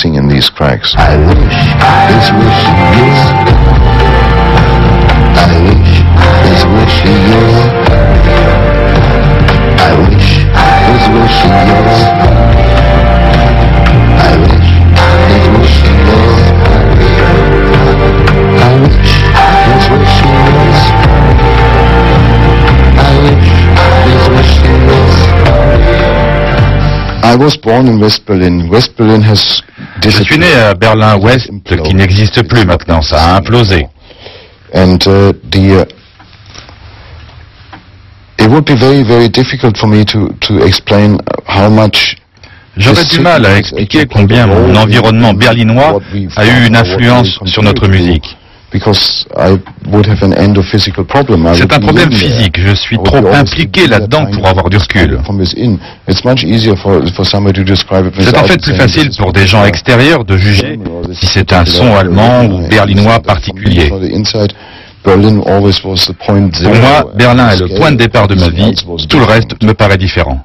missing in these cracks. I wish this wish yours. I wish this wish yours. I wish this wish yours. I wish this wish yours. I wish this wish. I wish this wish. I was born in West Berlin. West Berlin has Je suis né à Berlin-Ouest, qui n'existe plus maintenant, ça a implosé. J'aurais du mal à expliquer combien mon environnement berlinois a eu une influence sur notre musique. C'est un problème physique. Je suis trop impliqué là-dedans pour avoir du recul. C'est en fait plus facile pour des gens extérieurs de juger si c'est un son allemand ou berlinois particulier. Pour moi, Berlin est le point de départ de ma vie. Tout le reste me paraît différent.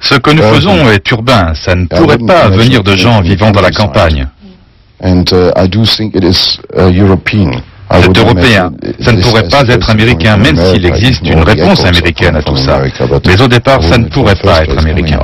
Ce que nous faisons est urbain. Ça ne pourrait pas venir de gens vivant dans la campagne. And uh, I do think it is uh, European. I C'est would européen. imagine Ça ne this pourrait has pas to être come américain, from même s'il America. existe It's une more the réponse echoes américaine à come tout from ça. America, but Mais au départ, ça ne when pourrait it pas first être was coming américain.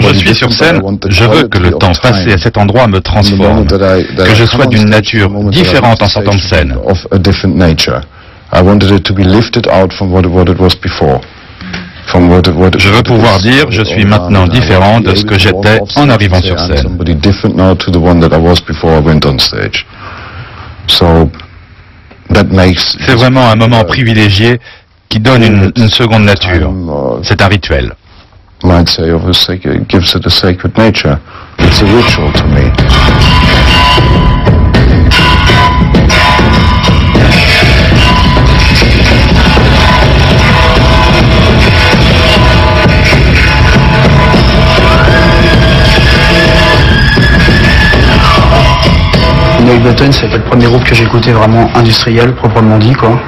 Quand je suis sur scène, je veux que le temps passé à cet endroit me transforme, que je sois d'une nature différente en sortant de scène. Je veux pouvoir dire, je suis maintenant différent de ce que j'étais en arrivant sur scène. C'est vraiment un moment privilégié qui donne une, une seconde nature. Uh, C'est un rituel. Noy Button, c'était le premier groupe que écouté vraiment industriel, proprement dit, quoi.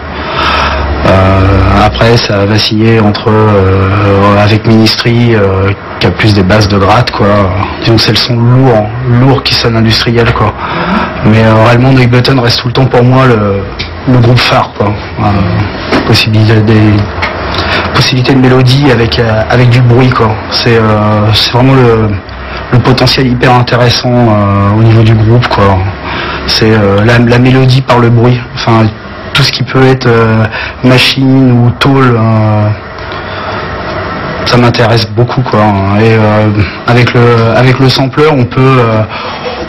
Euh, après, ça a vacillé entre euh, avec Ministry, euh, qui a plus des bases de gratte, quoi. Disons que c'est le son lourd, lourd qui sonne industriel, quoi. Mais réellement, Noy Button reste tout le temps pour moi le, groupe phare, quoi. Possibilité de mélodie avec avec du bruit, quoi. C'est vraiment le le potentiel hyper intéressant au niveau du groupe quoi. C'est euh, la, mélodie par le bruit. Enfin tout ce qui peut être euh, machine ou tôle euh, ça m'intéresse beaucoup quoi. Et avec le avec le sampler on peut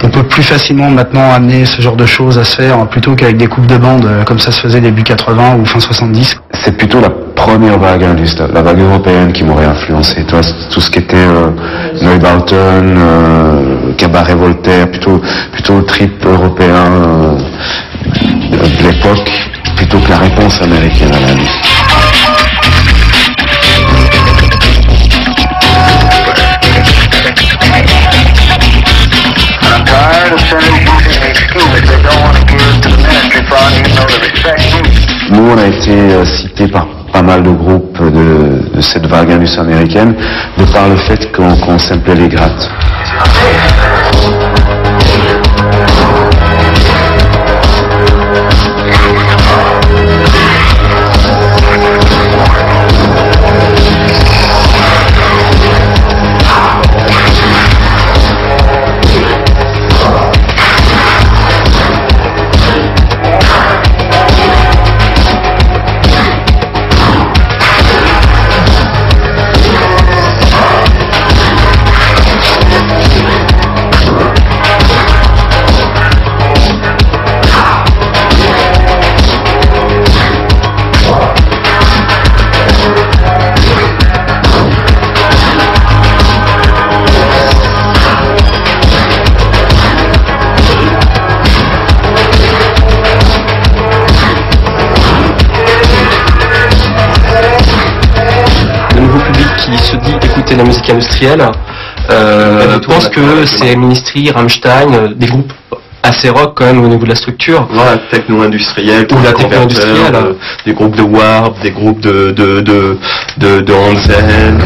on peut plus facilement maintenant amener ce genre de choses à se faire plutôt qu'avec des coupes de bande comme ça se faisait début 80 ou fin 70. C'est plutôt la première vague industrielle, la vague européenne qui m'aurait influencé. Tout ce qui était euh, Neubauten, euh, Cabaret Voltaire, plutôt plutôt trip européen euh, de l'époque, plutôt que la réponse américaine à l'industrie. Nous, on a été euh, par pas mal de groupes de, cette vague industrielle américaine, de par le fait qu'on qu'on samplait les grattes. De la musique industrielle, euh, pense que c'est Ministry, Rammstein, euh, des groupes assez rock quand même au niveau de la structure. Non, la techno-industrielle, Ou la techno-industrielle. euh, des groupes de Warp, des groupes de de de de, de Hansen.